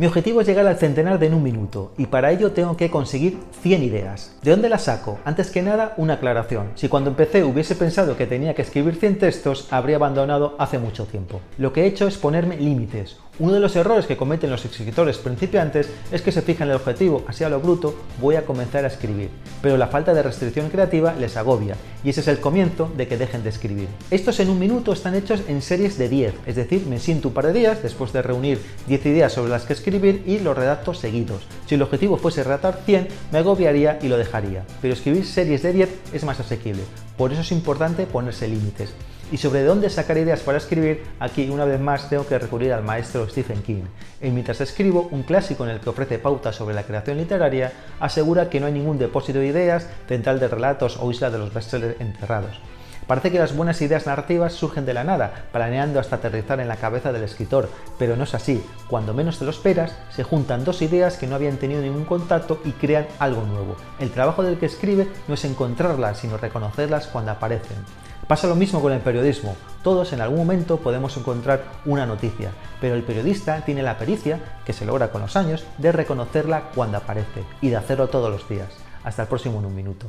Mi objetivo es llegar al centenar de en un minuto y para ello tengo que conseguir 100 ideas. ¿De dónde las saco? Antes que nada, una aclaración. Si cuando empecé hubiese pensado que tenía que escribir 100 textos, habría abandonado hace mucho tiempo. Lo que he hecho es ponerme límites. Uno de los errores que cometen los escritores principiantes es que se fijan en el objetivo, así a lo bruto voy a comenzar a escribir, pero la falta de restricción creativa les agobia y ese es el comienzo de que dejen de escribir. Estos en un minuto están hechos en series de 10, es decir, me siento un par de días después de reunir 10 ideas sobre las que escribir y los redacto seguidos. Si el objetivo fuese redactar 100, me agobiaría y lo dejaría, pero escribir series de 10 es más asequible, por eso es importante ponerse límites. Y sobre dónde sacar ideas para escribir, aquí una vez más tengo que recurrir al maestro Stephen King. En Mientras escribo, un clásico en el que ofrece pautas sobre la creación literaria, asegura que no hay ningún depósito de ideas, central de relatos o isla de los bestsellers enterrados. Parece que las buenas ideas narrativas surgen de la nada, planeando hasta aterrizar en la cabeza del escritor, pero no es así. Cuando menos te lo esperas, se juntan dos ideas que no habían tenido ningún contacto y crean algo nuevo. El trabajo del que escribe no es encontrarlas, sino reconocerlas cuando aparecen. Pasa lo mismo con el periodismo. Todos en algún momento podemos encontrar una noticia, pero el periodista tiene la pericia, que se logra con los años, de reconocerla cuando aparece y de hacerlo todos los días. Hasta el próximo en un minuto.